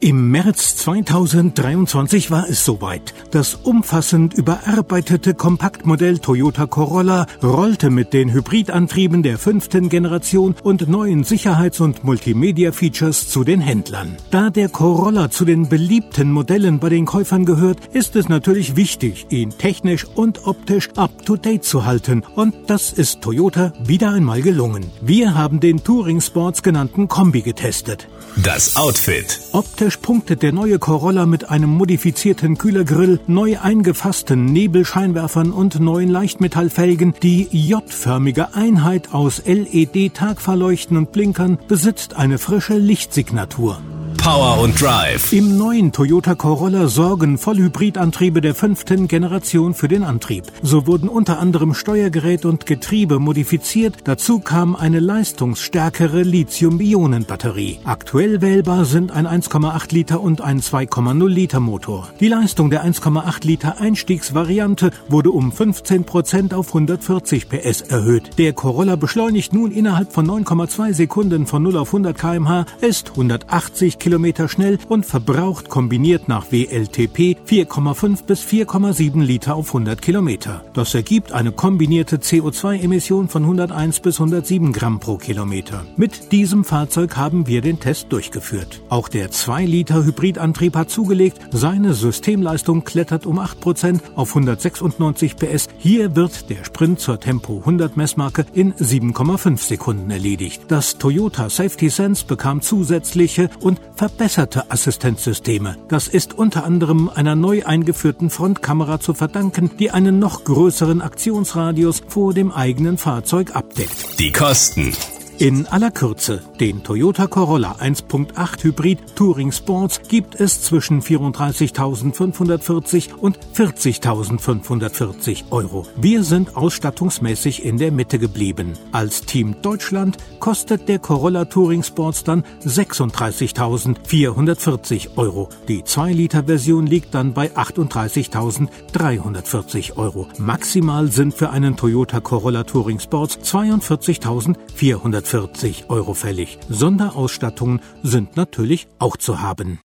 Im März 2023 war es soweit. Das umfassend überarbeitete Kompaktmodell Toyota Corolla rollte mit den Hybridantrieben der fünften Generation und neuen Sicherheits- und Multimedia-Features zu den Händlern. Da der Corolla zu den beliebten Modellen bei den Käufern gehört, ist es natürlich wichtig, ihn technisch und optisch up-to-date zu halten. Und das ist Toyota wieder einmal gelungen. Wir haben den Touring Sports genannten Kombi getestet. Das Outfit. Optisch punktet der neue Corolla mit einem modifizierten Kühlergrill, neu eingefassten Nebelscheinwerfern und neuen Leichtmetallfelgen. Die J-förmige Einheit aus LED-Tagverleuchten und Blinkern besitzt eine frische Lichtsignatur. Power und Drive. Im neuen Toyota Corolla sorgen Vollhybridantriebe der fünften Generation für den Antrieb. So wurden unter anderem Steuergerät und Getriebe modifiziert. Dazu kam eine leistungsstärkere Lithium-Ionen-Batterie. Aktuell wählbar sind ein 1,8 Liter und ein 2,0 Liter Motor. Die Leistung der 1,8 Liter Einstiegsvariante wurde um 15 Prozent auf 140 PS erhöht. Der Corolla beschleunigt nun innerhalb von 9,2 Sekunden von 0 auf 100 kmh, ist 180 km Kilometer schnell und verbraucht kombiniert nach WLTP 4,5 bis 4,7 Liter auf 100 Kilometer. Das ergibt eine kombinierte CO2-Emission von 101 bis 107 Gramm pro Kilometer. Mit diesem Fahrzeug haben wir den Test durchgeführt. Auch der 2 Liter Hybridantrieb hat zugelegt. Seine Systemleistung klettert um 8% auf 196 PS. Hier wird der Sprint zur Tempo 100 Messmarke in 7,5 Sekunden erledigt. Das Toyota Safety Sense bekam zusätzliche und verbesserte Assistenzsysteme. Das ist unter anderem einer neu eingeführten Frontkamera zu verdanken, die einen noch größeren Aktionsradius vor dem eigenen Fahrzeug abdeckt. Die Kosten. In aller Kürze, den Toyota Corolla 1.8 Hybrid Touring Sports gibt es zwischen 34.540 und 40.540 Euro. Wir sind ausstattungsmäßig in der Mitte geblieben. Als Team Deutschland kostet der Corolla Touring Sports dann 36.440 Euro. Die 2-Liter-Version liegt dann bei 38.340 Euro. Maximal sind für einen Toyota Corolla Touring Sports 42.440 140 Euro fällig. Sonderausstattungen sind natürlich auch zu haben.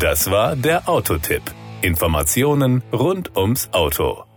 Das war der Autotipp. Informationen rund ums Auto.